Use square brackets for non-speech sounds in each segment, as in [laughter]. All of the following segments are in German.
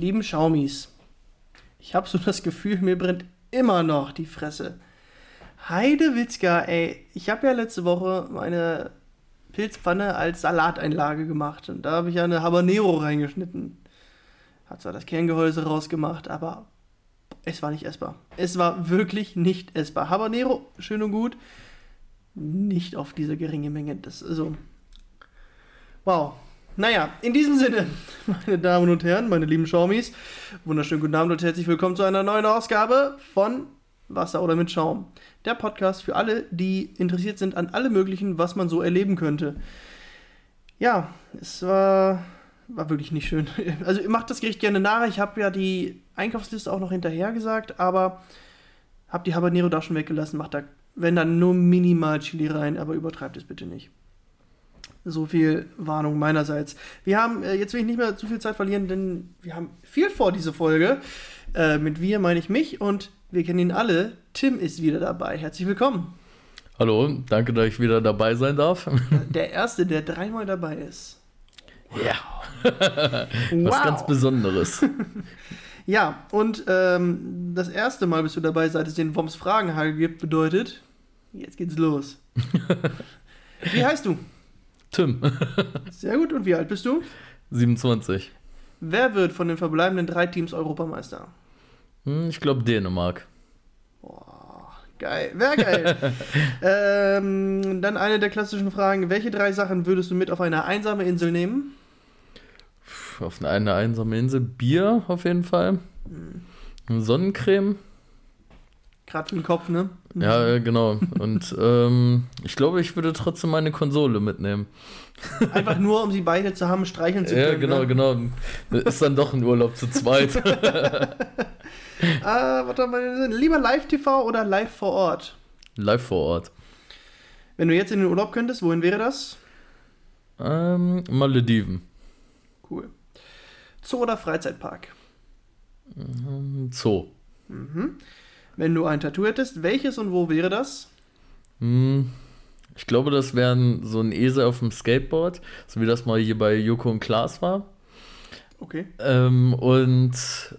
Lieben Schaumis, ich habe so das Gefühl, mir brennt immer noch die Fresse. Heidewitzka, ey, ich habe ja letzte Woche meine Pilzpfanne als Salateinlage gemacht und da habe ich ja eine Habanero reingeschnitten. Hat zwar das Kerngehäuse rausgemacht, aber es war nicht essbar. Es war wirklich nicht essbar. Habanero, schön und gut, nicht auf diese geringe Menge. Das also wow. Naja, in diesem Sinne, [laughs] meine Damen und Herren, meine lieben Schaumis, wunderschönen guten Abend und herzlich willkommen zu einer neuen Ausgabe von Wasser oder mit Schaum. Der Podcast für alle, die interessiert sind an allem Möglichen, was man so erleben könnte. Ja, es war, war wirklich nicht schön. [laughs] Also, ihr macht das Gericht gerne nach. Ich habe ja die Einkaufsliste auch noch hinterher gesagt, aber habe die Habanero da schon weggelassen. Macht da, wenn dann nur minimal Chili rein, aber übertreibt es bitte nicht. So viel Warnung meinerseits. Wir haben, äh, jetzt will ich nicht mehr zu viel Zeit verlieren, denn wir haben viel vor, diese Folge. Äh, mit wir meine ich mich und wir kennen ihn alle. Tim ist wieder dabei. Herzlich willkommen. Hallo, danke, dass ich wieder dabei sein darf. [laughs] Der Erste, der dreimal dabei ist. Ja. [laughs] Was wow. ganz Besonderes. [laughs] ja, und ähm, das erste Mal bist du dabei, seit es den Woms Fragenhagel gibt, bedeutet, jetzt geht's los. Wie heißt du? Tim. [laughs] Sehr gut. Und wie alt bist du? 27. Wer wird von den verbleibenden drei Teams Europameister? Hm, ich glaube Dänemark. Boah, geil. Wäre geil. [laughs] ähm, dann eine der klassischen Fragen. Welche drei Sachen würdest du mit auf eine einsame Insel nehmen? Auf eine einsame Insel? Bier auf jeden Fall. Hm. Sonnencreme. Gerade für den Kopf, ne? Ja, genau. Und ähm, ich glaube, ich würde trotzdem meine Konsole mitnehmen. Einfach nur, um sie beide zu haben, streicheln zu können. Ja, genau, ne? genau. Ist dann doch ein Urlaub zu zweit. [laughs] ah, warte mal, lieber Live-TV oder live vor Ort? Live vor Ort. Wenn du jetzt in den Urlaub könntest, wohin wäre das? Ähm, Malediven. Cool. Zoo oder Freizeitpark? Ähm, Zoo. Mhm. Wenn du ein Tattoo hättest, welches und wo wäre das? Hm, ich glaube, das wäre so ein Esel auf dem Skateboard, so wie das mal hier bei Joko und Klaas war. Okay. Ähm, und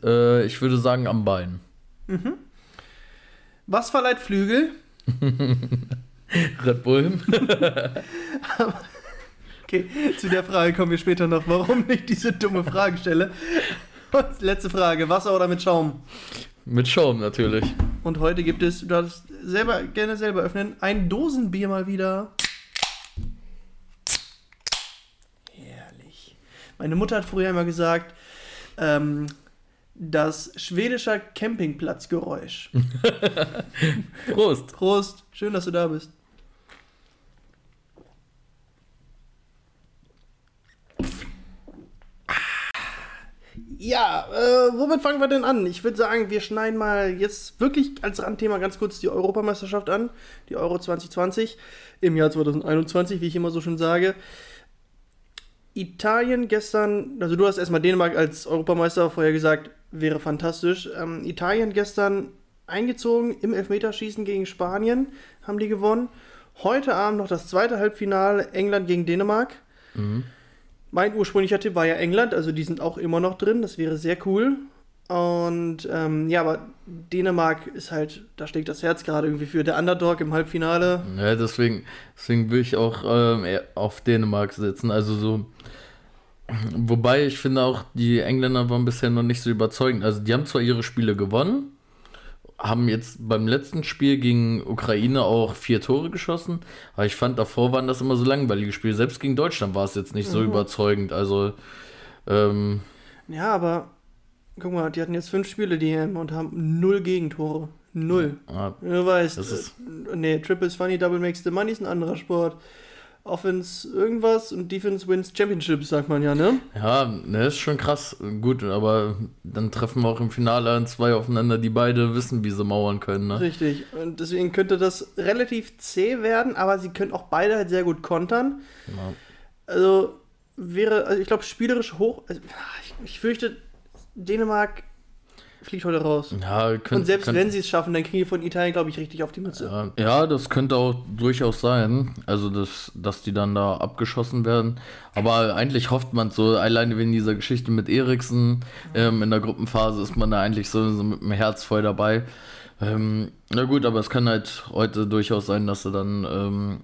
äh, ich würde sagen am Bein. Mhm. Was verleiht Flügel? [laughs] Red Bull. okay, zu der Frage kommen wir später noch, warum ich diese dumme Frage stelle. Und letzte Frage: Wasser oder mit Schaum? Mit Schaum natürlich. Und heute gibt es, du darfst selber gerne selber öffnen, ein Dosenbier mal wieder. Herrlich. Meine Mutter hat früher immer gesagt, ähm, das schwedische Campingplatzgeräusch. [laughs] Prost. Prost. Schön, dass du da bist. Ja, äh, womit fangen wir denn an? Ich würde sagen, wir schneiden mal jetzt wirklich als Randthema ganz kurz die Europameisterschaft an, die Euro 2020 im Jahr 2021, wie ich immer so schön sage. Italien gestern, also du hast erstmal Dänemark als Europameister vorher gesagt, wäre fantastisch. Ähm, Italien gestern eingezogen im Elfmeterschießen gegen Spanien, haben die gewonnen. Heute Abend noch das zweite Halbfinale England gegen Dänemark. Mhm. Mein ursprünglicher Tipp war ja England, also die sind auch immer noch drin, das wäre sehr cool. Und ähm, ja, aber Dänemark ist halt, da schlägt das Herz gerade irgendwie für der Underdog im Halbfinale. Ja, deswegen, deswegen will ich auch ähm, auf Dänemark setzen. Also so. Wobei ich finde auch, die Engländer waren bisher noch nicht so überzeugend. Also die haben zwar ihre Spiele gewonnen, haben jetzt beim letzten Spiel gegen Ukraine auch vier Tore geschossen, aber ich fand davor waren das immer so langweilige Spiele. Selbst gegen Deutschland war es jetzt nicht mhm. so überzeugend. Also ähm, ja, aber guck mal, die hatten jetzt fünf Spiele die EM und haben null Gegentore. Null. Ah, du weißt, das ist nee, Triple is funny, Double makes the money ist ein anderer Sport. Offense irgendwas und Defense wins Championships, sagt man ja, ne? Ja, ne, ist schon krass. Gut, aber dann treffen wir auch im Finale zwei aufeinander, die beide wissen, wie sie mauern können, ne? Richtig. Und deswegen könnte das relativ zäh werden, aber sie können auch beide halt sehr gut kontern. Ja. Also wäre, also ich glaube, spielerisch hoch. Also, ich, ich fürchte, Dänemark fliegt heute raus. Ja, könnt, Und selbst könnt, wenn sie es schaffen, dann kriegen die von Italien, glaube ich, richtig auf die Mütze. Ja, ja, das könnte auch durchaus sein. Also, dass, dass die dann da abgeschossen werden. Aber eigentlich hofft man so, alleine wegen dieser Geschichte mit Eriksen, ähm, in der Gruppenphase ist man da eigentlich so, so mit dem Herz voll dabei. Ähm, na gut, aber es kann halt heute durchaus sein, dass sie dann ähm,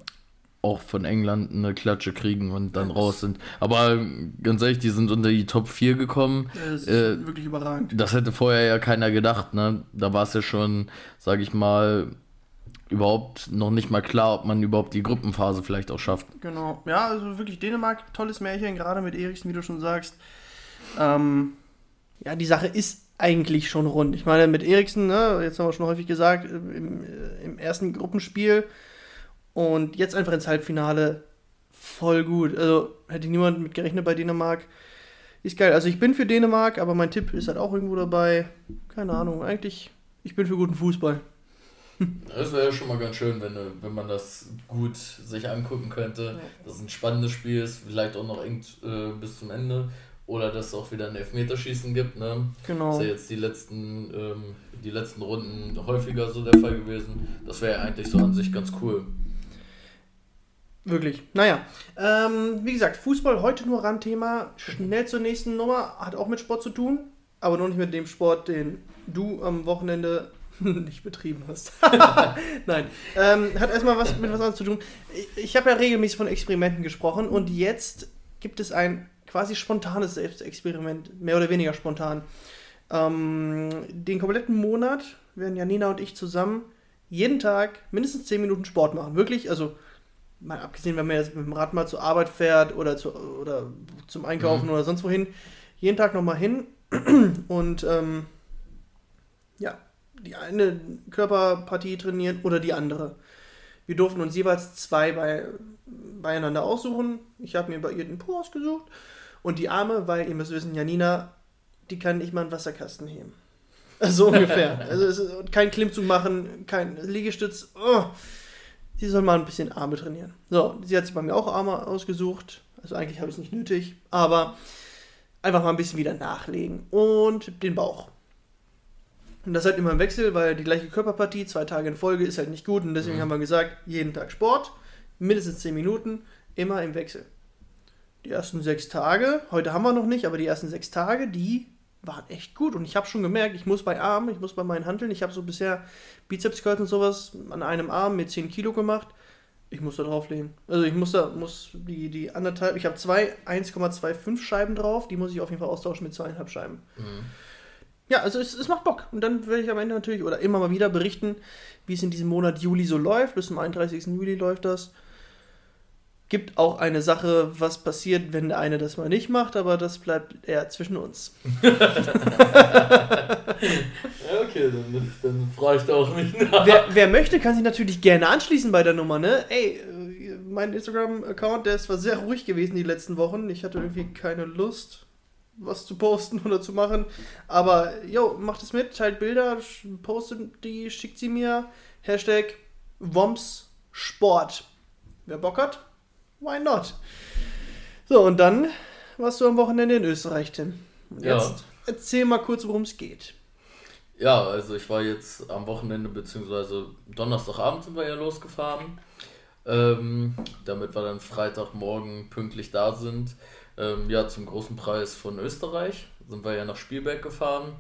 auch von England eine Klatsche kriegen und dann raus sind. Aber ganz ehrlich, die sind unter die Top 4 gekommen. Das ist Äh, wirklich überragend. Das hätte vorher ja keiner gedacht, ne? Da war es ja schon, sag ich mal, überhaupt noch nicht mal klar, ob man überhaupt die Gruppenphase vielleicht auch schafft. Genau. Ja, also wirklich Dänemark, tolles Märchen, gerade mit Eriksen, wie du schon sagst. Ähm, ja, die Sache ist eigentlich schon rund. Ich meine, mit Eriksen, ne, jetzt haben wir schon häufig gesagt, im, im ersten Gruppenspiel und jetzt einfach ins Halbfinale voll gut. Also hätte niemand mit gerechnet bei Dänemark. Ist geil. Also ich bin für Dänemark, aber mein Tipp ist halt auch irgendwo dabei. Keine Ahnung, eigentlich, ich bin für guten Fußball. [laughs] Das wäre ja schon mal ganz schön, wenn, wenn man das gut sich angucken könnte. Dass es ein spannendes Spiel ist, vielleicht auch noch eng äh, bis zum Ende. Oder dass es auch wieder ein Elfmeterschießen gibt. Ne? Genau. Das ist ja jetzt die letzten, ähm, die letzten Runden häufiger so der Fall gewesen. Das wäre ja eigentlich so an sich ganz cool. Wirklich. Naja, ähm, wie gesagt, Fußball heute nur Randthema. Schnell zur nächsten Nummer. Hat auch mit Sport zu tun, aber noch nicht mit dem Sport, den du am Wochenende [laughs] nicht betrieben hast. [laughs] Nein. Ähm, hat erstmal was mit was anderes zu tun. Ich, ich habe ja regelmäßig von Experimenten gesprochen und jetzt gibt es ein quasi spontanes Selbstexperiment, mehr oder weniger spontan. Ähm, den kompletten Monat werden Janina und ich zusammen jeden Tag mindestens 10 Minuten Sport machen. Wirklich, also mal abgesehen, wenn man jetzt mit dem Rad mal zur Arbeit fährt oder, zu, oder zum Einkaufen Mhm. oder sonst wohin, jeden Tag nochmal hin [clears throat] und ähm, ja, die eine Körperpartie trainieren oder die andere. Wir durften uns jeweils zwei bei, beieinander aussuchen. Ich habe mir bei ihr den Po ausgesucht und die Arme, weil ihr müsst wissen, Janina, die kann nicht mal einen Wasserkasten heben. [laughs] So ungefähr. also es ist kein Klimmzug machen, kein Liegestütz. Oh. Sie soll mal ein bisschen Arme trainieren. So, sie hat sich bei mir auch Arme ausgesucht. Also eigentlich habe ich es nicht nötig, aber einfach mal ein bisschen wieder nachlegen. Und den Bauch. Und das halt immer im Wechsel, weil die gleiche Körperpartie, zwei Tage in Folge, ist halt nicht gut. Und deswegen Mhm. haben wir gesagt, jeden Tag Sport, mindestens 10 Minuten, immer im Wechsel. Die ersten sechs Tage, heute haben wir noch nicht, aber die ersten sechs Tage, die waren echt gut. Und ich habe schon gemerkt, ich muss bei Armen, ich muss bei meinen Hanteln, ich habe so bisher Bizeps Curls und sowas an einem Arm mit 10 Kilo gemacht. Ich muss da drauflegen. Also ich muss da, muss die, die anderthalb, ich habe zwei 1,25 Scheiben drauf, die muss ich auf jeden Fall austauschen mit zweieinhalb Scheiben. Mhm. Ja, also es, es macht Bock. Und dann werde ich am Ende natürlich oder immer mal wieder berichten, wie es in diesem Monat Juli so läuft. Bis zum 31. Juli läuft das. Gibt auch eine Sache, was passiert, wenn der eine das mal nicht macht, aber das bleibt eher zwischen uns. [laughs] [laughs] Ja, okay, dann, dann frage ich da auch nicht nach. wer, wer möchte, kann sich natürlich gerne anschließen bei der Nummer, ne? Ey, äh, mein Instagram-Account, der ist zwar sehr ruhig gewesen die letzten Wochen. Ich hatte irgendwie keine Lust, was zu posten [laughs] oder zu machen. Aber, yo, macht es mit, teilt Bilder, postet die, schickt sie mir. Hashtag Woms Sport. Wer Bock hat, why not? So, und dann warst du am Wochenende in Österreich, Tim. Und Ja. jetzt erzähl mal kurz, worum es geht. Ja, also ich war jetzt am Wochenende, beziehungsweise Donnerstagabend sind wir ja losgefahren. Ähm, damit wir dann Freitagmorgen pünktlich da sind. Ähm, ja, zum großen Preis von Österreich sind wir ja nach Spielberg gefahren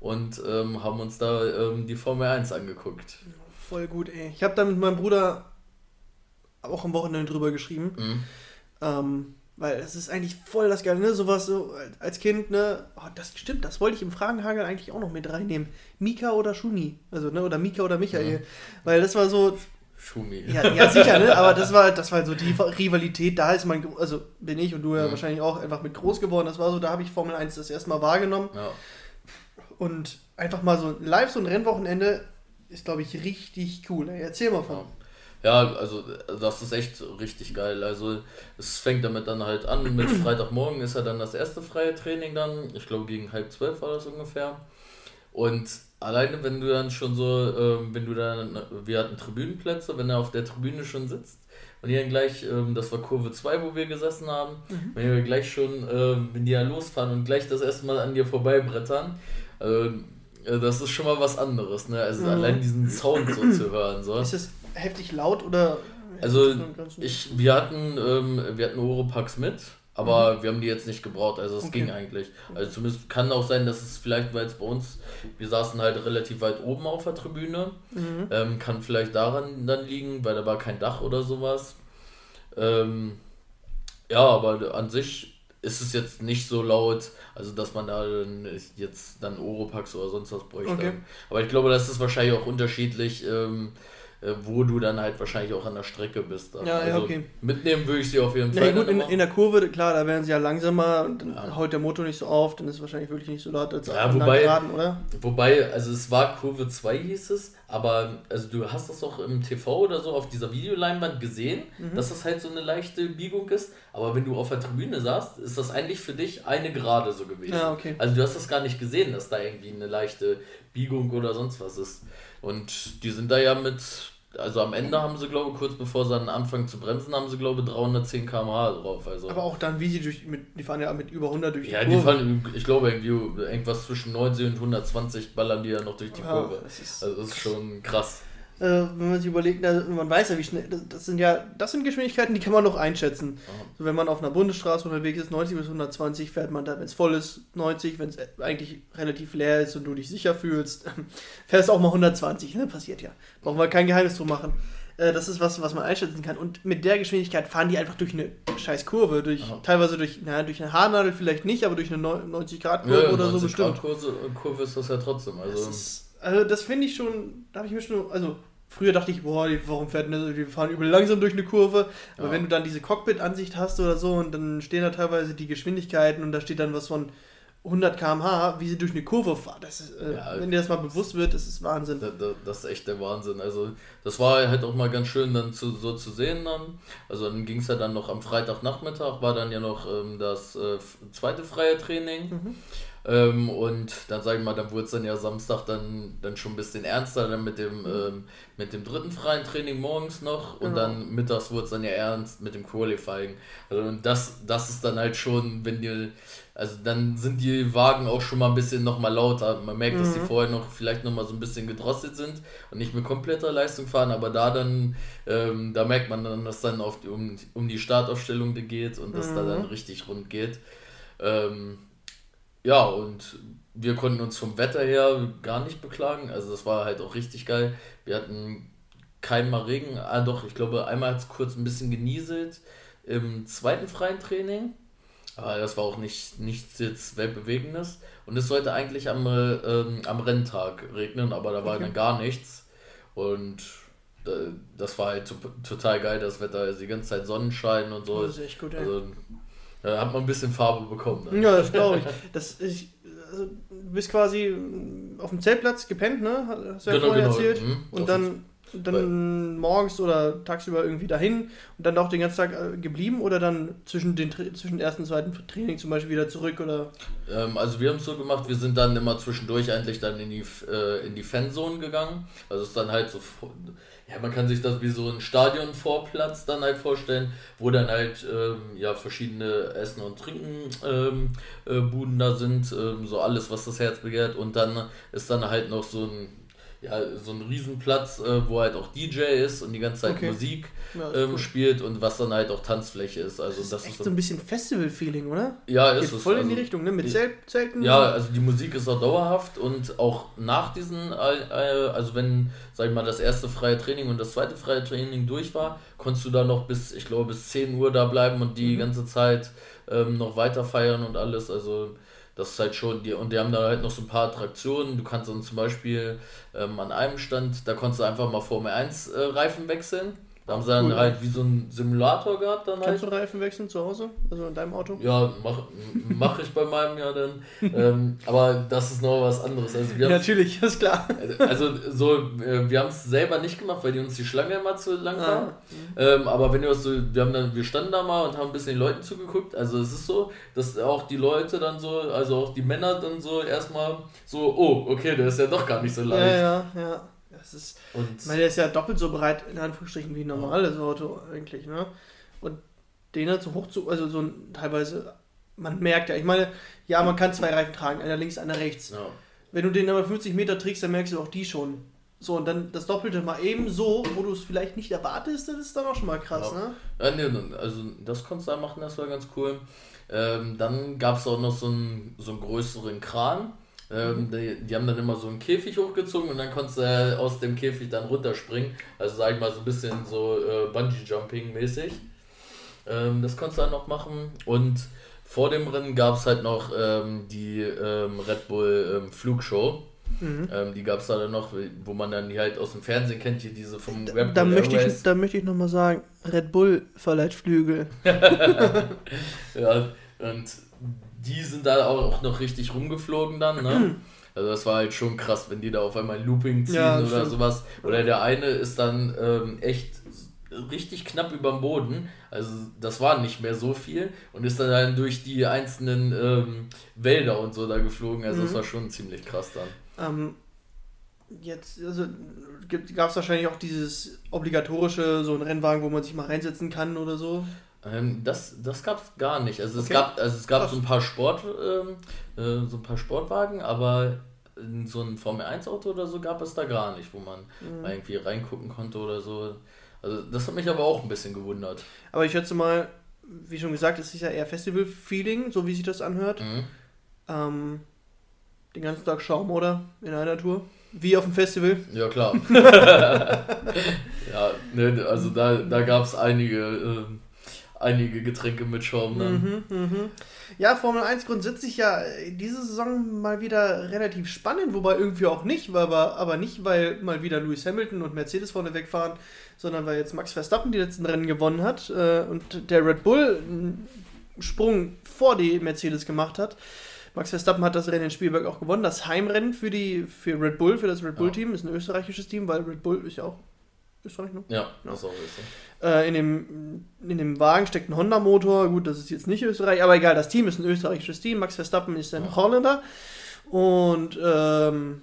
und ähm, haben uns da ähm, die Formel 1 angeguckt. Voll gut, ey. Ich habe da mit meinem Bruder auch am Wochenende drüber geschrieben. Mhm. Ähm, weil es ist eigentlich voll das Geile, ne? Sowas so als Kind, ne? Oh, das stimmt, das wollte ich im Fragenhagel eigentlich auch noch mit reinnehmen. Mika oder Schumi. Also, ne? Oder Mika oder Michael. Weil das war so, Schumi. ja, ja, sicher, ne? Aber das war, das war so die [laughs] Rivalität, da ist mein, also bin ich und du ja Mhm. wahrscheinlich auch einfach mit groß geworden. Das war so, da habe ich Formel 1 das erste Mal wahrgenommen. Ja. Und einfach mal so live so ein Rennwochenende ist, glaube ich, richtig cool. Ey. Erzähl mal von. Ja. Ja, also das ist echt richtig geil. Also es fängt damit dann halt an. Mit [clears throat] Freitagmorgen ist ja dann das erste freie Training dann. Ich glaube gegen halb zwölf war das ungefähr. Und alleine wenn du dann schon so, äh, wenn du dann, wir hatten Tribünenplätze, wenn er auf der Tribüne schon sitzt und die dann gleich, ähm, das war Kurve 2, wo wir gesessen haben, mhm. wenn wir gleich schon, äh, wenn die ja losfahren und gleich das erste Mal an dir vorbeibrettern, äh, das ist schon mal was anderes, ne? Also mhm. allein diesen Sound so zu hören. So. Ist es heftig laut oder? Also ich, wir hatten, ähm, wir hatten Oropax mit, aber mhm. wir haben die jetzt nicht gebraucht, also es okay. ging eigentlich. Also zumindest kann auch sein, dass es vielleicht, weil es bei uns, wir saßen halt relativ weit oben auf der Tribüne, mhm. ähm, kann vielleicht daran dann liegen, weil da war kein Dach oder sowas. Ähm, ja, aber an sich ist es jetzt nicht so laut, also dass man da jetzt dann Oropax oder sonst was bräuchte. Okay. Aber ich glaube, das ist wahrscheinlich auch unterschiedlich. Ähm, äh, wo du dann halt wahrscheinlich auch an der Strecke bist. Dann. Ja, also ja, okay. Mitnehmen würde ich sie auf jeden Fall. Ja, gut, in, in, der Kurve, klar, da werden sie ja langsamer und dann ja. haut der Motor nicht so auf, dann ist es wahrscheinlich wirklich nicht so laut als ja, wobei, Geraden, oder? Wobei, also es war Kurve 2 hieß es, aber also du hast das auch im TV oder so auf dieser Videoleinwand gesehen, mhm. dass das halt so eine leichte Biegung ist, aber wenn du auf der Tribüne saßt, ist das eigentlich für dich eine Gerade so gewesen. Ja, okay. Also du hast das gar nicht gesehen, dass da irgendwie eine leichte Biegung oder sonst was ist. Und die sind da ja mit, also am Ende haben sie, glaube ich, kurz bevor sie anfangen zu bremsen, haben sie, glaube ich, 310 km/h drauf. Also. Aber auch dann, wie sie durch, mit, die fahren ja mit über 100 durch die ja, Kurve. Ja, die fahren, ich glaube, irgendwie irgendwas zwischen 90 und 120 ballern die ja noch durch die ja, Kurve. Das ist, also das ist schon krass äh, wenn man sich überlegt, man weiß ja, wie schnell, das, das, sind ja, das sind Geschwindigkeiten, die kann man noch einschätzen. So, wenn man auf einer Bundesstraße unterwegs ist, 90 bis 120, fährt man da, wenn es voll ist, 90, wenn es eigentlich relativ leer ist und du dich sicher fühlst, [laughs] fährst auch mal 120, ne? passiert ja. Brauchen wir kein Geheimnis drum machen. Äh, das ist was, was man einschätzen kann. Und mit der Geschwindigkeit fahren die einfach durch eine scheiß Kurve, durch, teilweise durch, na, durch eine Haarnadel vielleicht nicht, aber durch eine 90-Grad-Kurve ja, oder so bestimmt. 90-Grad-Kurve ist das ja trotzdem. Also das, ist, also das finde ich schon, da habe ich mir schon, also Früher dachte ich, boah, warum fährt denn die fahren übel langsam durch eine Kurve. Aber ja. wenn du dann diese Cockpit-Ansicht hast oder so und dann stehen da teilweise die Geschwindigkeiten und da steht dann was von 100 km/h, wie sie durch eine Kurve fahren. Das ist, äh, ja, wenn dir das mal bewusst wird, das ist Wahnsinn. Das, das, ist echt der Wahnsinn. Also, das war halt auch mal ganz schön dann zu, so zu sehen dann. Also, dann ging es ja dann noch am Freitagnachmittag, war dann ja noch ähm, das äh, zweite freie Training. Mhm. Ähm, und dann sage ich mal, dann wurde es dann ja Samstag dann, dann schon ein bisschen ernster, dann mit dem, ähm, mit dem dritten freien Training morgens noch und genau. dann mittags wurde es dann ja ernst mit dem Qualifying. Also und das, das ist dann halt schon, wenn die, also dann sind die Wagen auch schon mal ein bisschen nochmal lauter. Man merkt, mhm. dass die mhm. vorher noch vielleicht nochmal so ein bisschen gedrosselt sind und nicht mit kompletter Leistung fahren, aber da dann, ähm, da merkt man dann, dass dann auf die, um, um die Startaufstellung geht und dass mhm. da dann richtig rund geht. Ähm, ja, und wir konnten uns vom Wetter her gar nicht beklagen. Also das war halt auch richtig geil. Wir hatten keinen Mal Regen. Ah doch, ich glaube, einmal hat es kurz ein bisschen genieselt im zweiten freien Training. Aber das war auch nicht, nichts jetzt Weltbewegendes. Und es sollte eigentlich am, ähm, am Renntag regnen, aber da war okay. dann gar nichts. Und äh, das war halt total geil, das Wetter. Also die ganze Zeit Sonnenschein und so. Das ist echt gut, ey. Also da hat man ein bisschen Farbe bekommen. Dann. Ja, das [laughs] glaube ich. Das ist, also, du bist quasi auf dem Zeltplatz gepennt, ne? Hast du ja genau, vorher genau. erzählt. Mhm. Und dann, dann morgens oder tagsüber irgendwie dahin und dann auch den ganzen Tag äh, geblieben oder dann zwischen den zwischen ersten und zweiten Training zum Beispiel wieder zurück oder? Ähm, also wir haben es so gemacht, wir sind dann immer zwischendurch eigentlich dann in die äh, in die Fanzone gegangen. Also es ist dann halt so ja, man kann sich das wie so ein Stadionvorplatz dann halt vorstellen, wo dann halt ähm, ja verschiedene Essen und Trinken ähm, äh, da sind, ähm, so alles, was das Herz begehrt. Und dann ist dann halt noch so ein ja, so ein Riesenplatz, äh, wo halt auch DJ ist und die ganze Zeit okay. Musik ja, ähm, cool. spielt und was dann halt auch Tanzfläche ist. Also das, das ist echt ist so ein bisschen Festival-Feeling, oder? Ja, ist Geht es. Voll also, in die also Richtung, ne? Mit Zelt, Zelten. Ja, also die Musik ist auch dauerhaft und auch nach diesen, äh, also wenn, sag ich mal, das erste freie Training und das zweite freie Training durch war, konntest du da noch bis, ich glaube, bis 10 Uhr da bleiben und die mhm. ganze Zeit ähm, noch weiter feiern und alles. Also das ist halt schon, die, und die haben da halt noch so ein paar Attraktionen. Du kannst dann zum Beispiel ähm, an einem Stand, da konntest du einfach mal Formel 1 äh, Reifen wechseln. Da haben sie dann Cool. halt wie so einen Simulator gehabt dann halt. Kannst du Reifen wechseln zu Hause? Also in deinem Auto? Ja, mach, mach ich bei meinem ja dann. [laughs] ähm, aber das ist noch was anderes. Also wir Ja, natürlich, [laughs] ist klar. also so, äh, wir haben es selber nicht gemacht, weil die uns die Schlange immer zu lang war. Ah. Ähm, aber wenn du was so, wir haben dann, wir standen da mal und haben ein bisschen den Leuten zugeguckt. Also es ist so, dass auch die Leute dann so, also auch die Männer dann so erstmal so, oh, okay, der ist ja doch gar nicht so Ja, leicht. ja, ja. Das ist, Und ich meine, der ist ja doppelt so breit, in Anführungsstrichen, wie ein normales Auto eigentlich, ne? Und den halt so hoch zu, also so ein, teilweise, man merkt ja, ich meine, ja, man kann zwei Reifen tragen, einer links, einer rechts. ja. Wenn du den aber 50 Meter trägst, dann merkst du auch die schon. So, und dann das Doppelte mal eben so, wo du es vielleicht nicht erwartest, das ist dann auch schon mal krass, Ja. ne? Ja, nee, also das konntest du da machen, das war ganz cool. Ähm, dann gab es auch noch so einen, so einen größeren Kran. Ähm, die, die haben dann immer so einen Käfig hochgezogen und dann konntest du äh, aus dem Käfig dann runterspringen. Also sag ich mal so ein bisschen so äh, Bungee-Jumping mäßig. Ähm, das konntest du dann noch machen. Und vor dem Rennen gab es halt noch ähm, die ähm, Red Bull ähm, Flugshow. Mhm. Ähm, die gab es da dann noch, wo man dann die halt aus dem Fernsehen kennt, hier diese vom Red Bull Da möchte, Airways. ich, da möchte ich nochmal sagen, Red Bull verleiht Flügel. [laughs] Ja, und die sind da auch noch richtig rumgeflogen dann, ne? [clears throat] Also das war halt schon krass, wenn die da auf einmal ein Looping ziehen Ja, oder stimmt. sowas. Oder der eine ist dann ähm, echt richtig knapp über dem Boden. Also das war nicht mehr so viel und ist dann, dann durch die einzelnen ähm, Wälder und so da geflogen. Also das Mhm. war schon ziemlich krass dann. Ähm, jetzt, also gab es wahrscheinlich auch dieses obligatorische, so ein Rennwagen, wo man sich mal reinsetzen kann oder so. Ähm, das das gab es gar nicht. Also es Okay. gab also es gab Krass. so ein paar Sport ähm, äh, so ein paar Sportwagen, aber so ein Formel 1 Auto oder so gab es da gar nicht, wo man Mhm. irgendwie reingucken konnte oder so. Also das hat mich aber auch ein bisschen gewundert. Aber ich schätze mal, wie schon gesagt, es ist ja eher Festival-Feeling, so wie sich das anhört. Mhm. Ähm, den ganzen Tag Schaum, oder? In einer Tour. Wie auf dem Festival. Ja klar. [laughs] [laughs] ja, ne, also da, da gab es einige, ähm, einige Getränke mit Schaum dann. Mhm, mhm. Ja, Formel 1 grundsätzlich ja äh, diese Saison mal wieder relativ spannend, wobei irgendwie auch nicht, aber, aber nicht, weil mal wieder Lewis Hamilton und Mercedes vorne wegfahren, sondern weil jetzt Max Verstappen die letzten Rennen gewonnen hat äh, und der Red Bull einen Sprung vor die Mercedes gemacht hat. Max Verstappen hat das Rennen in Spielberg auch gewonnen. Das Heimrennen für, die, für Red Bull, für das Red Bull-Team, ist ein österreichisches Team, weil Red Bull ist ja auch Österreich, ne? Ja, das auch ist so. Äh, in, dem, in dem Wagen steckt ein Honda-Motor. Gut, das ist jetzt nicht Österreich, aber egal, das Team ist ein österreichisches Team. Max Verstappen ist ein Ja. Holländer. Und ähm,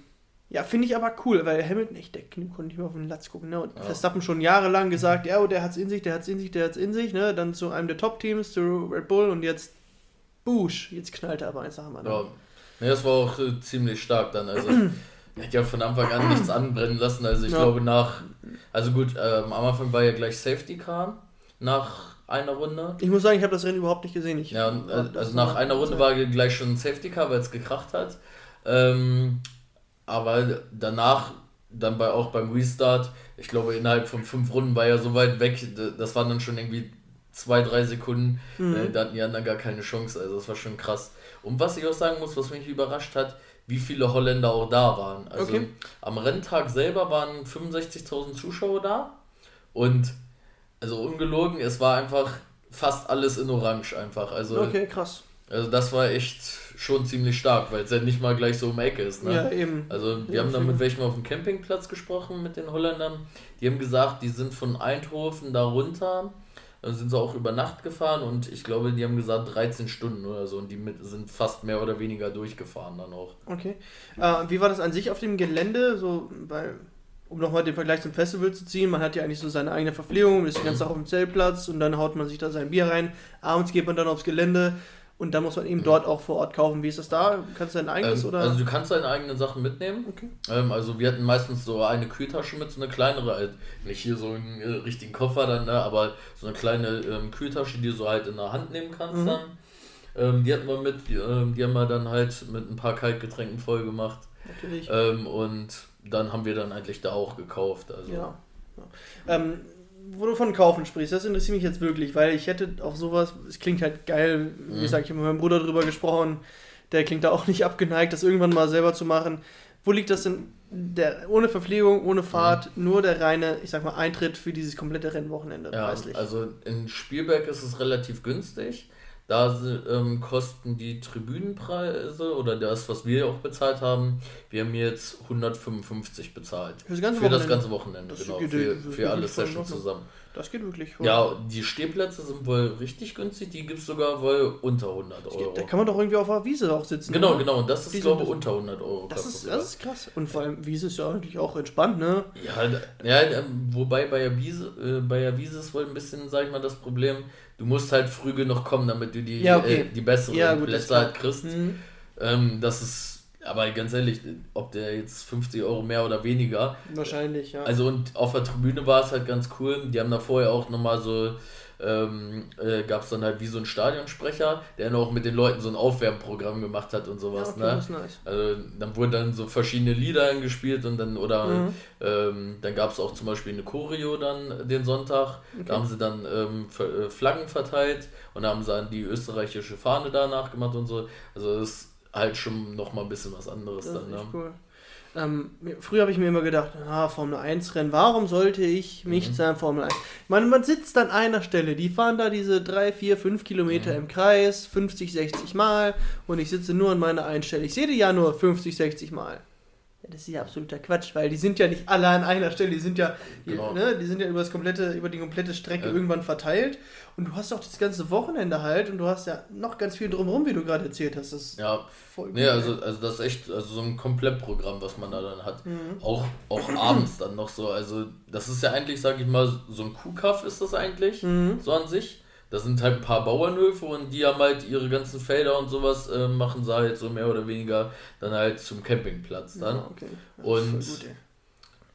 ja, finde ich aber cool, weil Hamilton, echt, der Knie konnte nicht mehr auf den Latz gucken. Ne? Und Ja. Verstappen schon jahrelang gesagt, ja, oh, der hat's in sich, der hat's in sich, der hat's in sich. Ne? Dann zu einem der Top-Teams, zu Red Bull und jetzt Busch. Jetzt knallt er aber eins nach dem anderen. Ja, das war auch äh, ziemlich stark dann. Also, [clears throat] er hat ja von Anfang an nichts anbrennen lassen. Also, ich Ja. glaube, nach. Also, gut, ähm, am Anfang war ja gleich Safety Car nach einer Runde. Ich muss sagen, ich habe das Rennen überhaupt nicht gesehen. Ich, Ja, äh, also nach einer Runde war gleich schon Safety Car, weil es gekracht hat. Ähm, aber danach, dann bei, auch beim Restart, ich glaube, innerhalb von fünf Runden war er so weit weg, das waren dann schon irgendwie zwei, drei Sekunden. Mhm. Äh, da hatten die anderen gar keine Chance. Also, das war schon krass. Und was ich auch sagen muss, was mich überrascht hat, wie viele Holländer auch da waren. Also, Okay. am Renntag selber waren 65.000 Zuschauer da. Und, also ungelogen, es war einfach fast alles in Orange einfach. Also, Okay, krass. also das war echt schon ziemlich stark, weil es ja nicht mal gleich so um Ecke ist. Ne? Ja, eben. Also wir Ja, haben dann mit welchem auf dem Campingplatz gesprochen, mit den Holländern. Die haben gesagt, die sind von Eindhoven da runter, dann sind sie auch über Nacht gefahren und ich glaube, die haben gesagt 13 Stunden oder so und die mit, sind fast mehr oder weniger durchgefahren dann auch. Okay. Äh, wie war das an sich auf dem Gelände? So, weil, um nochmal den Vergleich zum Festival zu ziehen, man hat ja eigentlich so seine eigene Verpflegung, ist den ganzen Tag auf dem Zeltplatz und dann haut man sich da sein Bier rein. Abends geht man dann aufs Gelände und dann muss man eben dort auch vor Ort kaufen. Wie ist das da? Kannst du dein eigenes Ähm, oder? Also du kannst deine eigenen Sachen mitnehmen. okay. Ähm, also wir hatten meistens so eine Kühltasche mit, so eine kleinere, halt nicht hier so einen äh, richtigen Koffer dann, ne, aber so eine kleine ähm, Kühltasche, die du halt in der Hand nehmen kannst Mhm. dann. Ähm, die hatten wir mit, die, ähm, die haben wir dann halt mit ein paar Kaltgetränken voll gemacht. Natürlich. Ähm, und dann haben wir dann eigentlich da auch gekauft. Also. Ja. ja. Wo du von Kaufen sprichst, das interessiert mich jetzt wirklich, weil ich hätte auf sowas, es klingt halt geil, wie Mhm. gesagt, ich habe mit meinem Bruder drüber gesprochen, der klingt da auch [laughs] nicht abgeneigt, das irgendwann mal selber zu machen. Wo liegt das denn? Der, ohne Verpflegung, ohne Fahrt, mhm. nur der reine, ich sag mal, Eintritt für dieses komplette Rennwochenende. Ja, preislich. also in Spielberg ist es relativ günstig. Da ähm, kosten die Tribünenpreise oder das, was wir auch bezahlt haben, wir haben jetzt 155 bezahlt. Für das ganze für Wochenende, das ganze Wochenende genau. Für, für alle Sessions zusammen. Das geht wirklich. Oder? Ja, die Stehplätze sind wohl richtig günstig, die gibt es sogar wohl unter 100 Euro. Da kann man doch irgendwie auf der Wiese auch sitzen. Genau, oder? genau, und das ist, glaube ich, unter 100 Euro. Das ist, das ist krass. Und vor allem, Wiese ist ja eigentlich auch entspannt, ne? Ja, ja wobei bei der Wiese, äh, bei der Wiese ist wohl ein bisschen, sag ich mal, das Problem, du musst halt früh genug kommen, damit du die, ja, okay. äh, die besseren ja, gut, Plätze halt kriegst. Mhm. Ähm, das ist aber ganz ehrlich, ob der jetzt 50 Euro mehr oder weniger. Wahrscheinlich, ja. Also und auf der Tribüne war es halt ganz cool. Die haben da vorher auch nochmal so, ähm, äh, gab es dann halt wie so ein Stadionsprecher, der noch mit den Leuten so ein Aufwärmprogramm gemacht hat und sowas. Ja, okay, ne? Nice. Also dann wurden dann so verschiedene Lieder gespielt und dann, oder mhm. ähm, dann gab es auch zum Beispiel eine Choreo dann den Sonntag. Okay. Da haben sie dann ähm, äh, Flaggen verteilt und da haben sie dann die österreichische Fahne danach gemacht und so. Also das halt schon noch mal ein bisschen was anderes das dann. Ne? Cool. Ähm, früher habe ich mir immer gedacht, ah, Formel 1 Rennen, warum sollte ich nicht mhm. sein Formel 1? Ich meine, man sitzt an einer Stelle, die fahren da diese 3, 4, 5 Kilometer mhm. im Kreis, 50, 60 Mal und ich sitze nur an meiner einen Stelle. Ich sehe die ja nur 50, 60 Mal. Das ist ja absoluter Quatsch, weil die sind ja nicht alle an einer Stelle, die sind ja, genau. die, ne, die sind ja über, das komplette, über die komplette Strecke ja. irgendwann verteilt und du hast auch das ganze Wochenende halt und du hast ja noch ganz viel drumherum, wie du gerade erzählt hast. Das ja, voll nee, also, also das ist echt also so ein Komplettprogramm, was man da dann hat. Mhm. Auch, auch [clears throat] abends dann noch so, also das ist ja eigentlich, sag ich mal, so ein Kuhkaff ist das eigentlich, mhm. so an sich. Das sind halt ein paar Bauernhöfe und die haben halt ihre ganzen Felder und sowas, äh, machen sie halt so mehr oder weniger dann halt zum Campingplatz dann. Ja, okay. und gut,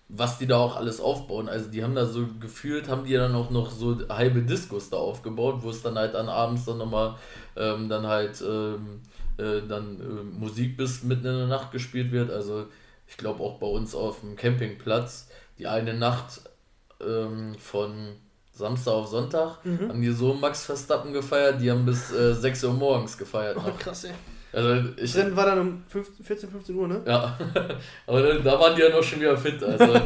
was die da auch alles aufbauen, also die haben da so gefühlt, haben die dann auch noch so halbe Diskos da aufgebaut, wo es dann halt an abends dann nochmal ähm, dann halt ähm, äh, dann äh, Musik bis mitten in der Nacht gespielt wird. Also ich glaube auch bei uns auf dem Campingplatz, die eine Nacht ähm, von Samstag auf Sonntag mhm. haben die so Max Verstappen gefeiert, die haben bis äh, 6 Uhr morgens gefeiert. Oh, krass, ey. Also ich, Rennen war dann um 15, 14, 15 Uhr, ne? Ja, [laughs] aber da waren die ja noch schon wieder fit, also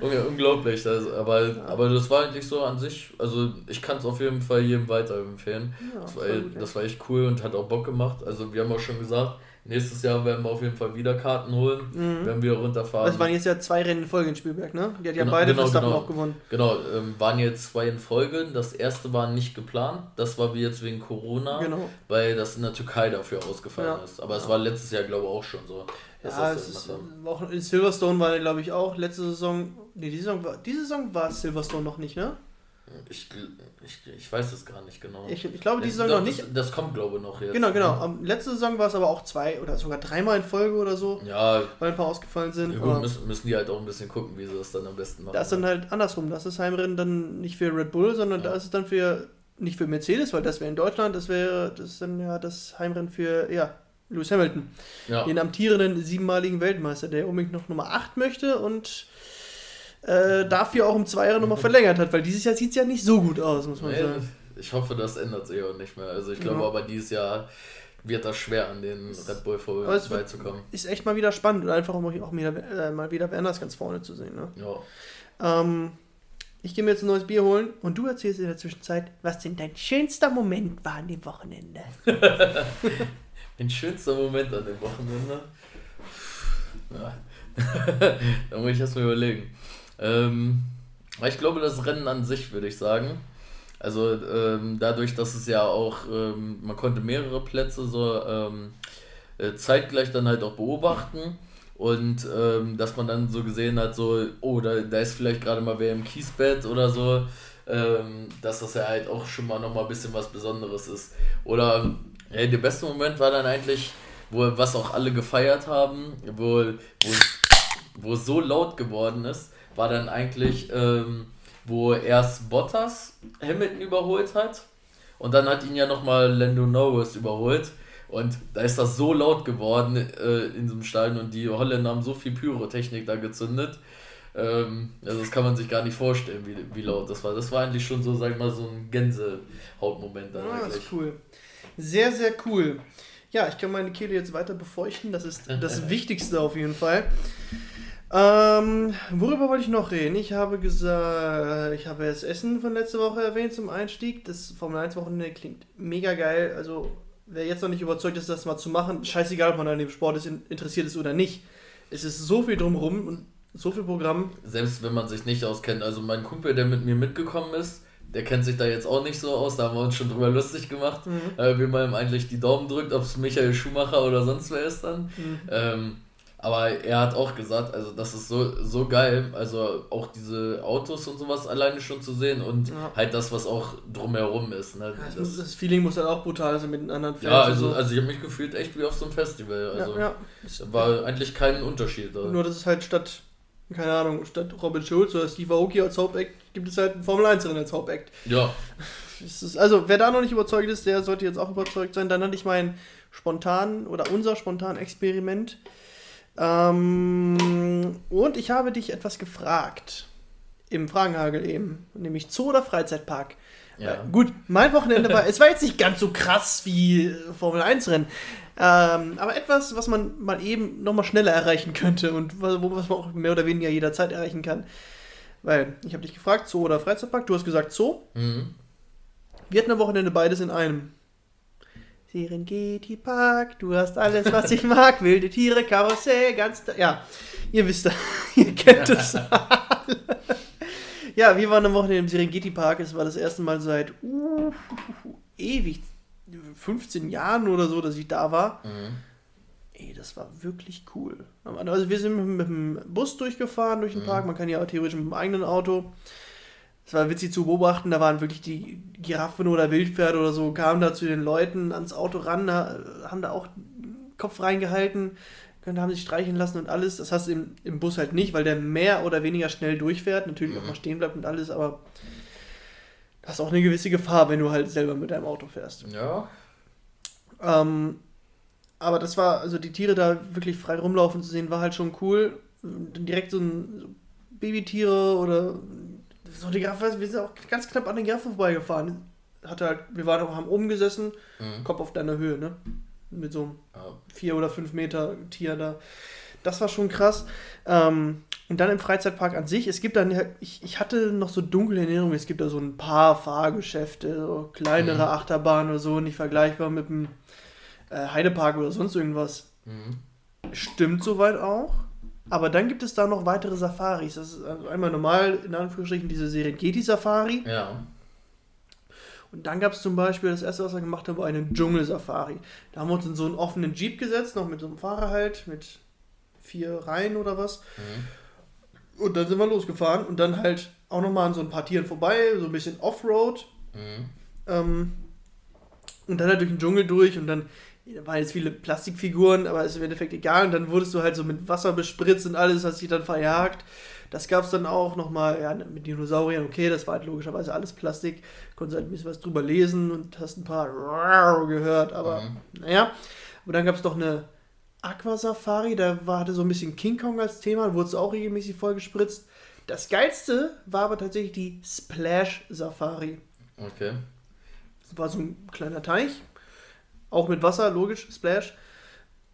[laughs] unglaublich. Also, aber, ja. aber das war eigentlich so an sich, also ich kann es auf jeden Fall jedem weiterempfehlen. Ja, das, war, gut, das war echt cool und hat auch Bock gemacht. Also wir haben auch schon gesagt, Nächstes Jahr werden wir auf jeden Fall wieder Karten holen, mhm. wenn wir runterfahren. Das waren jetzt ja zwei Rennen in Folge in Spielberg, ne? Die hat ja genau, beide genau, Verstappen genau. auch gewonnen. Genau, ähm, waren jetzt zwei in Folge. Das erste war nicht geplant. Das war wie jetzt wegen Corona, genau. weil das in der Türkei dafür ausgefallen ja. ist. Aber es war letztes Jahr, glaube ich, auch schon so. Ja, es ist, auch in Silverstone war, glaube ich, auch letzte Saison. Nee, die Saison war, diese Saison war Silverstone noch nicht, ne? Ich, ich, ich weiß es gar nicht genau. Ich, ich glaube, die Saison noch nicht. Das, das, kommt, glaube ich, noch jetzt. Genau, genau. Ne? Letzte Saison war es aber auch zwei oder sogar dreimal in Folge oder so. Ja. Weil ein paar ausgefallen sind. Ja, gut, müssen, müssen die halt auch ein bisschen gucken, wie sie das dann am besten machen. Da ist dann halt andersrum. Das ist Heimrennen dann nicht für Red Bull, sondern ja. da ist es dann für. Nicht für Mercedes, weil das wäre in Deutschland, das wäre das dann ja das Heimrennen für ja, Lewis Hamilton. Ja. Den amtierenden siebenmaligen Weltmeister, der unbedingt noch Nummer 8 möchte und äh, dafür auch um zwei Jahre nochmal verlängert hat, weil dieses Jahr sieht es ja nicht so gut aus, muss man nee, sagen. Ich hoffe, das ändert sich auch nicht mehr. Also ich glaube ja. aber dieses Jahr wird das schwer an den Red Bull vorbeizukommen. Ist echt mal wieder spannend und einfach um auch wieder, äh, mal wieder Werners ganz vorne zu sehen. Ne? Ja. Ähm, ich gehe mir jetzt ein neues Bier holen und du erzählst in der Zwischenzeit, was denn dein schönster Moment war an dem Wochenende. [laughs] mein schönster Moment an dem Wochenende? Ja. [laughs] da muss ich erst mal überlegen. Ähm, ich glaube, das Rennen an sich, würde ich sagen. Also ähm, dadurch, dass es ja auch, ähm, man konnte mehrere Plätze so ähm, äh, zeitgleich dann halt auch beobachten und ähm, dass man dann so gesehen hat, so, oh, da, da ist vielleicht gerade mal wer im Kiesbett oder so, ähm, dass das ja halt auch schon mal nochmal ein bisschen was Besonderes ist. Oder ja, der beste Moment war dann eigentlich, wo was auch alle gefeiert haben, wo, wo, wo es so laut geworden ist, war dann eigentlich, ähm, wo erst Bottas Hamilton überholt hat und dann hat ihn ja nochmal Lando Norris überholt. Und da ist das so laut geworden äh, in diesem Stadion und die Holländer haben so viel Pyrotechnik da gezündet. Ähm, also das kann man sich gar nicht vorstellen, wie, wie laut das war. Das war eigentlich schon so, sag ich mal, so ein Gänsehautmoment. Dann ah, das ist cool. Sehr, sehr cool. ja, ich kann meine Kehle jetzt weiter befeuchten. Das ist [laughs] das Wichtigste auf jeden Fall. Ähm, worüber wollte ich noch reden? Ich habe gesagt, ich habe das Essen von letzter Woche erwähnt zum Einstieg. Das Formel 1 Wochenende klingt mega geil. Also, wer jetzt noch nicht überzeugt ist, das mal zu machen, scheißegal, ob man an dem Sport ist, interessiert ist oder nicht. Es ist so viel drumherum und so viel Programm. Selbst wenn man sich nicht auskennt. Also, mein Kumpel, der mit mir mitgekommen ist, der kennt sich da jetzt auch nicht so aus, da haben wir uns schon drüber lustig gemacht, mhm. äh, wie man ihm eigentlich die Daumen drückt, ob es Michael Schumacher oder sonst wer ist dann. Mhm. Ähm, aber er hat auch gesagt, also das ist so, so geil, also auch diese Autos und sowas alleine schon zu sehen und ja. halt das, was auch drumherum ist. Ne? Ja, das, das, Feeling muss halt auch brutal sein mit den anderen Fans. Ja, also, so. also ich habe mich gefühlt echt wie auf so einem Festival. Also ja, war eigentlich kein Unterschied. Da. Nur, dass es halt statt, keine Ahnung, statt Robin Schulz oder Steve Aoki als Hauptact gibt es halt einen Formel 1 als Hauptact. Ja. Ist, also, wer da noch nicht überzeugt ist, der sollte jetzt auch überzeugt sein. Dann hatte ich mein spontan oder unser spontan Experiment. Ähm, und ich habe dich etwas gefragt. Im Fragenhagel eben. Nämlich Zoo oder Freizeitpark. Ja. Äh, gut, mein Wochenende war, [laughs] es war jetzt nicht ganz so krass wie Formel 1 Rennen. Ähm, aber etwas, was man mal eben nochmal schneller erreichen könnte und was, was man auch mehr oder weniger jederzeit erreichen kann. Weil, ich habe dich gefragt, Zoo oder Freizeitpark, du hast gesagt Zoo. Mhm. Wir hatten am Wochenende beides in einem. Serengeti Park, du hast alles, was ich mag, wilde Tiere, Karussell, ganz. Ja, ihr wisst, [laughs] ihr kennt es alle. Ja, wir waren am Wochenende im Serengeti Park. Es war das erste Mal seit uh, ewig, 15 Jahren oder so, dass ich da war. Mhm. Ey, das war wirklich cool. Also wir sind mit dem Bus durchgefahren durch den mhm. Park. Man kann ja auch theoretisch mit dem eigenen Auto. Es war witzig zu beobachten, da waren wirklich die Giraffen oder Wildpferde oder so, kamen da zu den Leuten ans Auto ran, haben da auch Kopf reingehalten, haben sich streichen lassen und alles. Das hast du im, im Bus halt nicht, weil der mehr oder weniger schnell durchfährt, natürlich auch mhm. mal stehen bleibt und alles, aber das ist auch eine gewisse Gefahr, wenn du halt selber mit deinem Auto fährst. Ja. Ähm, aber das war, also die Tiere da wirklich frei rumlaufen zu sehen, war halt schon cool. Direkt so ein Babytiere oder so die Giraffe, wir sind auch ganz knapp an den Giraffen vorbeigefahren. Hatte halt, wir waren auch, haben oben gesessen, mhm. Kopf auf deiner Höhe, ne? Mit so einem oh. vier oder fünf Meter Tier da. Das war schon krass. Ähm, und dann im Freizeitpark an sich, es gibt dann, ich, ich hatte noch so dunkle Erinnerungen, es gibt da so ein paar Fahrgeschäfte, so kleinere mhm. Achterbahnen oder so, nicht vergleichbar mit dem äh, Heidepark oder sonst irgendwas. Mhm. Stimmt soweit auch. Aber dann gibt es da noch weitere Safaris. Das ist also einmal normal, in Anführungsstrichen, diese Serengeti-Safari. Ja. Und dann gab es zum Beispiel, das erste, was wir gemacht haben, war eine Dschungel-Safari. Da haben wir uns in so einen offenen Jeep gesetzt, noch mit so einem Fahrer halt, mit vier Reihen oder was. Mhm. Und dann sind wir losgefahren und dann halt auch nochmal an so ein paar Tieren vorbei, so ein bisschen Offroad. Mhm. Ähm, und dann halt durch den Dschungel durch und dann da waren jetzt viele Plastikfiguren, aber ist im Endeffekt egal. Und dann wurdest du halt so mit Wasser bespritzt und alles, hast dich dann verjagt. Das gab es dann auch nochmal ja, mit Dinosauriern. Okay, das war halt logischerweise alles Plastik. Konntest halt ein bisschen was drüber lesen und hast ein paar gehört, aber mhm. naja. Aber dann gab es doch eine Aquasafari, da war, hatte so ein bisschen King Kong als Thema, wurde es auch regelmäßig voll gespritzt. Das geilste war aber tatsächlich die Splash Safari. Okay. Das war so ein kleiner Teich, auch mit Wasser, logisch, Splash.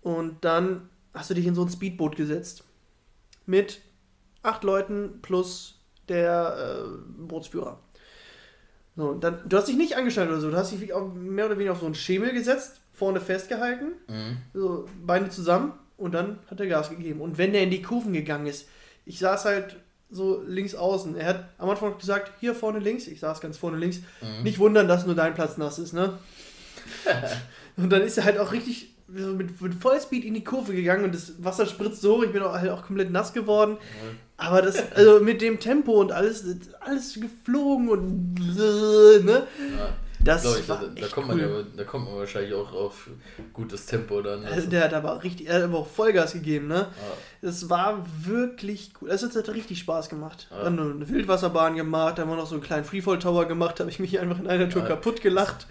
Und dann hast du dich in so ein Speedboot gesetzt. Mit acht Leuten plus der äh, Bootsführer. So, dann, du hast dich nicht angeschnallt oder so, du hast dich mehr oder weniger auf so einen Schemel gesetzt, vorne festgehalten, mhm. so Beine zusammen und dann hat er Gas gegeben. Und wenn der in die Kurven gegangen ist, ich saß halt so links außen. Er hat am Anfang gesagt, hier vorne links, ich saß ganz vorne links. Mhm. Nicht wundern, dass nur dein Platz nass ist, ne? [laughs] Und dann ist er halt auch richtig mit, mit Vollspeed in die Kurve gegangen und das Wasser spritzt so hoch. Ich bin auch, halt auch komplett nass geworden. Ja. Aber das, [laughs] also mit dem Tempo und alles, alles geflogen und [laughs] ne? Ja. Das ich, war da, da, kommt man cool. ja, da kommt man wahrscheinlich auch auf gutes Tempo dann. Also der hat aber richtig, er hat aber auch Vollgas gegeben, ne? Ja. Das war wirklich cool. Es hat richtig Spaß gemacht. Ja. Dann eine Wildwasserbahn gemacht, da haben wir noch so einen kleinen Freefall Tower gemacht, habe ich mich einfach in einer Tour ja. kaputt gelacht.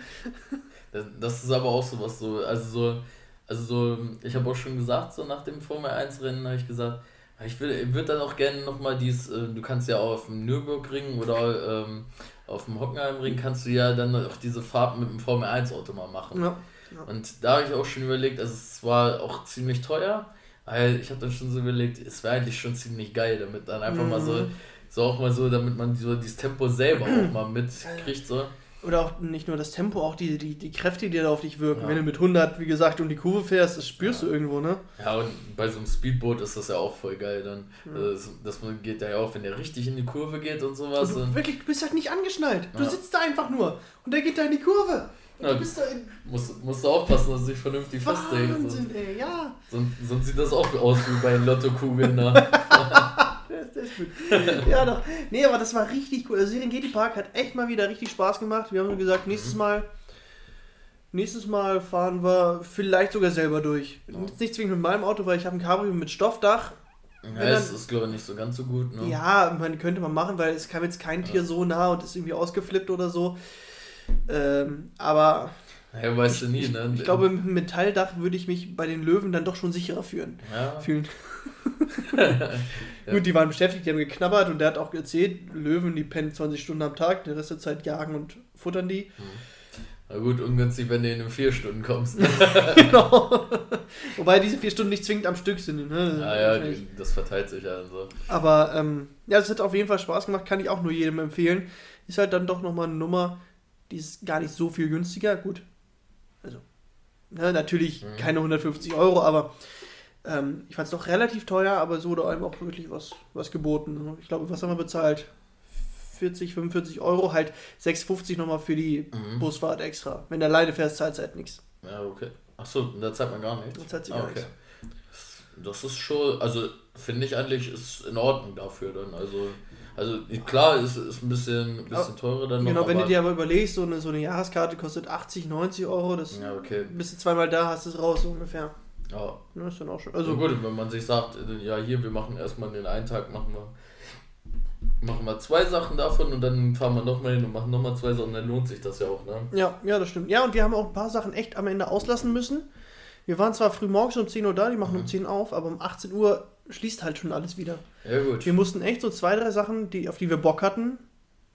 Das, ist aber auch so was so, also so, also so, ich habe auch schon gesagt, so nach dem Formel 1 Rennen habe ich gesagt, ich würde dann auch gerne nochmal dies, äh, du kannst ja auch auf dem Nürburgring oder ähm, auf dem Hockenheimring kannst du ja dann auch diese Fahrt mit dem Formel 1 Auto mal machen. Ja. Ja. Und da habe ich auch schon überlegt, also es war auch ziemlich teuer, weil ich habe dann schon so überlegt, es wäre eigentlich schon ziemlich geil, damit dann einfach mhm. mal so, mhm. so auch mal so, damit man so dieses Tempo selber auch mal mitkriegt, so. Oder auch nicht nur das Tempo, auch die, die, die Kräfte, die da auf dich wirken. Ja. Wenn du mit 100, wie gesagt, um die Kurve fährst, das spürst ja. du irgendwo, ne? Ja, und bei so einem Speedboot ist das ja auch voll geil dann. Ja. Das, das geht ja auch, wenn der richtig in die Kurve geht und sowas. Und du, wirklich, du bist halt nicht angeschnallt. Du sitzt da einfach nur und der geht da in die Kurve. Ja, du bist da in musst, musst du aufpassen, dass du dich vernünftig festhältst. Wahnsinn, ey, ja. Sonst, sonst sieht das auch aus wie bei den Lottokugeln da. [laughs] das ist gut. ja, doch. Nee, aber das war richtig cool. Also Serengeti Park hat echt mal wieder richtig Spaß gemacht. Wir haben gesagt, nächstes mhm. Mal nächstes Mal fahren wir vielleicht sogar selber durch. Ja. Nicht zwingend mit meinem Auto, weil ich habe ein Cabrio mit Stoffdach. Ja, das ist glaube ich nicht so ganz so gut. Ne? Ja, man könnte man machen, weil es kam jetzt kein Tier so nah und ist irgendwie ausgeflippt oder so. Ähm, aber ja, weißt du nie, ne? Ich, glaube, mit Metalldach würde ich mich bei den Löwen dann doch schon sicherer fühlen. Ja. fühlen. ja. [laughs] Gut, die waren beschäftigt, die haben geknabbert und der hat auch erzählt, Löwen, die pennen 20 Stunden am Tag, den Rest der Zeit jagen und futtern die. Hm. Na gut, ungünstig, wenn du in vier Stunden kommst. [laughs] genau. Wobei diese vier Stunden nicht zwingend am Stück sind. Ne? Ja, ja, das verteilt sich ja so. Aber ähm, ja, es hat auf jeden Fall Spaß gemacht, kann ich auch nur jedem empfehlen. Ist halt dann doch nochmal eine Nummer, die ist gar nicht so viel günstiger. Gut, ne, natürlich mhm. keine 150 Euro, aber ähm, ich fand es doch relativ teuer, aber es wurde einem auch wirklich was, was geboten. Ich glaube, was haben wir bezahlt? 40, 45 Euro, halt 6,50 nochmal für die mhm. Busfahrt extra. Wenn du alleine fährst, zahlt es halt nichts. Ja, okay. Achso, da zahlt man gar nichts. Da zahlt gar ah, okay. nichts. Das ist schon, also finde ich eigentlich ist in Ordnung dafür dann. Also also klar, ist, ist ein bisschen, ein bisschen teurer dann noch. Genau, wenn du dir aber überlegst, so eine, so eine Jahreskarte kostet 80, 90 Euro, das ja, okay. bist du zweimal da, hast es raus so ungefähr. Ja. ja. ist dann auch schon. Also ja, gut, wenn man sich sagt, ja hier, wir machen erstmal den einen Tag, machen wir machen wir zwei Sachen davon und dann fahren wir nochmal hin und machen nochmal zwei Sachen, dann lohnt sich das ja auch, ne? Ja, ja, das stimmt. Ja, und wir haben auch ein paar Sachen echt am Ende auslassen müssen. Wir waren zwar früh morgens um 10 Uhr da, die machen mhm. um 10 auf, aber um 18 Uhr schließt halt schon alles wieder. Ja, gut. Wir mussten echt so zwei, drei Sachen, die, auf die wir Bock hatten,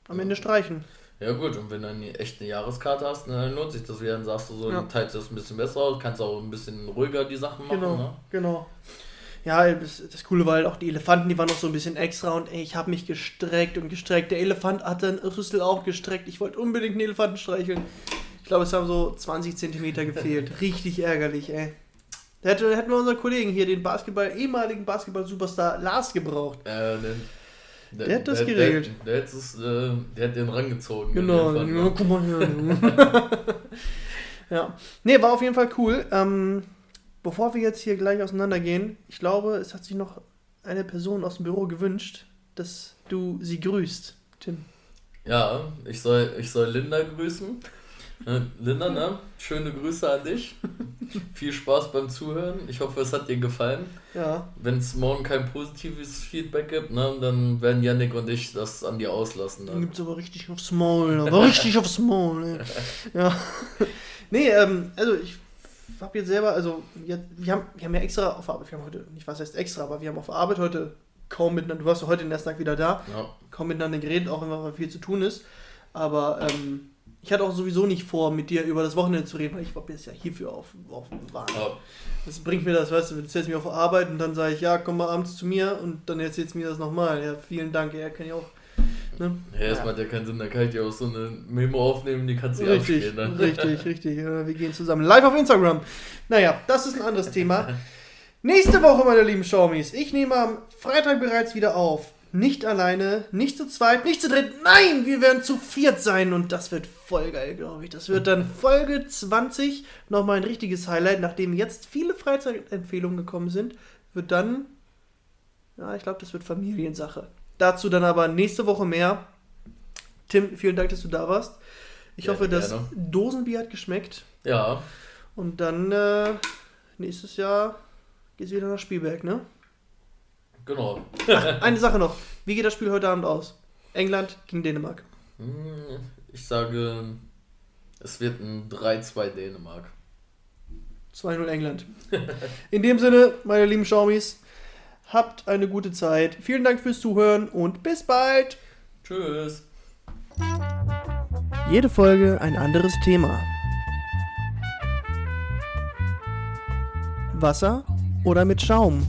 am Ende streichen. Ja, gut, und wenn du eine echte Jahreskarte hast, dann lohnt sich das wieder. Dann sagst du so, ja. dann teilst du das ein bisschen besser aus, kannst auch ein bisschen ruhiger die Sachen machen. Genau, ne? genau. Ja, das, das Coole war halt auch die Elefanten, die waren noch so ein bisschen extra und ey, ich habe mich gestreckt und gestreckt. Der Elefant hat den Rüssel auch gestreckt. Ich wollte unbedingt einen Elefanten streicheln. Ich glaube, es haben so 20 Zentimeter gefehlt. [laughs] Richtig ärgerlich, ey. Da hätten wir unseren Kollegen hier, den Basketball, ehemaligen Basketball-Superstar Lars gebraucht. Äh, den, der, der, hat das der, geregelt. Der, der, es, äh, der hat den rangezogen. Genau, ja, ne? guck mal hier. [laughs] ja. Nee, war auf jeden Fall cool. Ähm, bevor wir jetzt hier gleich auseinandergehen, ich glaube, es hat sich noch eine Person aus dem Büro gewünscht, dass du sie grüßt, Tim. Ja, ich soll, ich soll Linda grüßen. Linda, ne? Schöne Grüße an dich. Viel Spaß beim Zuhören. Ich hoffe, es hat dir gefallen. Ja. Wenn es morgen kein positives Feedback gibt, ne, dann werden Yannick und ich das an dir auslassen. Dann gibt es aber richtig aufs Maul. Aber richtig aufs Maul. Ey. Ja. Nee, ähm, also ich habe jetzt selber, also wir, wir, haben, wir haben ja extra auf Arbeit, wir haben heute, nicht was heißt extra, aber wir haben auf Arbeit heute kaum miteinander, du warst heute den ersten Tag wieder da, ja. kaum miteinander geredet, auch wenn viel zu tun ist. Aber ähm, ich hatte auch sowieso nicht vor, mit dir über das Wochenende zu reden, weil ich war jetzt ja hierfür auf, auf Waren. Ja. Das bringt mir das, weißt du, du erzählst mir auf Arbeit und dann sage ich, ja, komm mal abends zu mir und dann erzählst du mir das nochmal. Ja, vielen Dank, er kann ja auch. Ne? Ja, erstmal ja. hat ja keinen Sinn, da kann ich dir auch so eine Memo aufnehmen, die kannst du richtig, abspielen. Ne? Richtig, richtig. Ja, wir gehen zusammen live auf Instagram. Naja, das ist ein anderes Thema. Nächste Woche, meine lieben Schaumis, ich nehme am Freitag bereits wieder auf. Nicht alleine, nicht zu zweit, nicht zu dritt. Nein, wir werden zu viert sein und das wird voll geil, glaube ich. Das wird dann Folge 20. Nochmal ein richtiges Highlight. Nachdem jetzt viele Freizeitempfehlungen gekommen sind, wird dann, ja, ich glaube, das wird Familiensache. Dazu dann aber nächste Woche mehr. Tim, vielen Dank, dass du da warst. Ich gerne, hoffe, das gerne. Dosenbier hat geschmeckt. Ja. Und dann äh, nächstes Jahr geht's wieder nach Spielberg, ne? Genau. Ach, eine Sache noch. Wie geht das Spiel heute Abend aus? England gegen Dänemark. Hm, ich sage, es wird ein 3-2 Dänemark. 2-0 England. In dem Sinne, meine lieben Schaumis, habt eine gute Zeit. Vielen Dank fürs Zuhören und bis bald. Tschüss. Jede Folge ein anderes Thema. Wasser oder mit Schaum?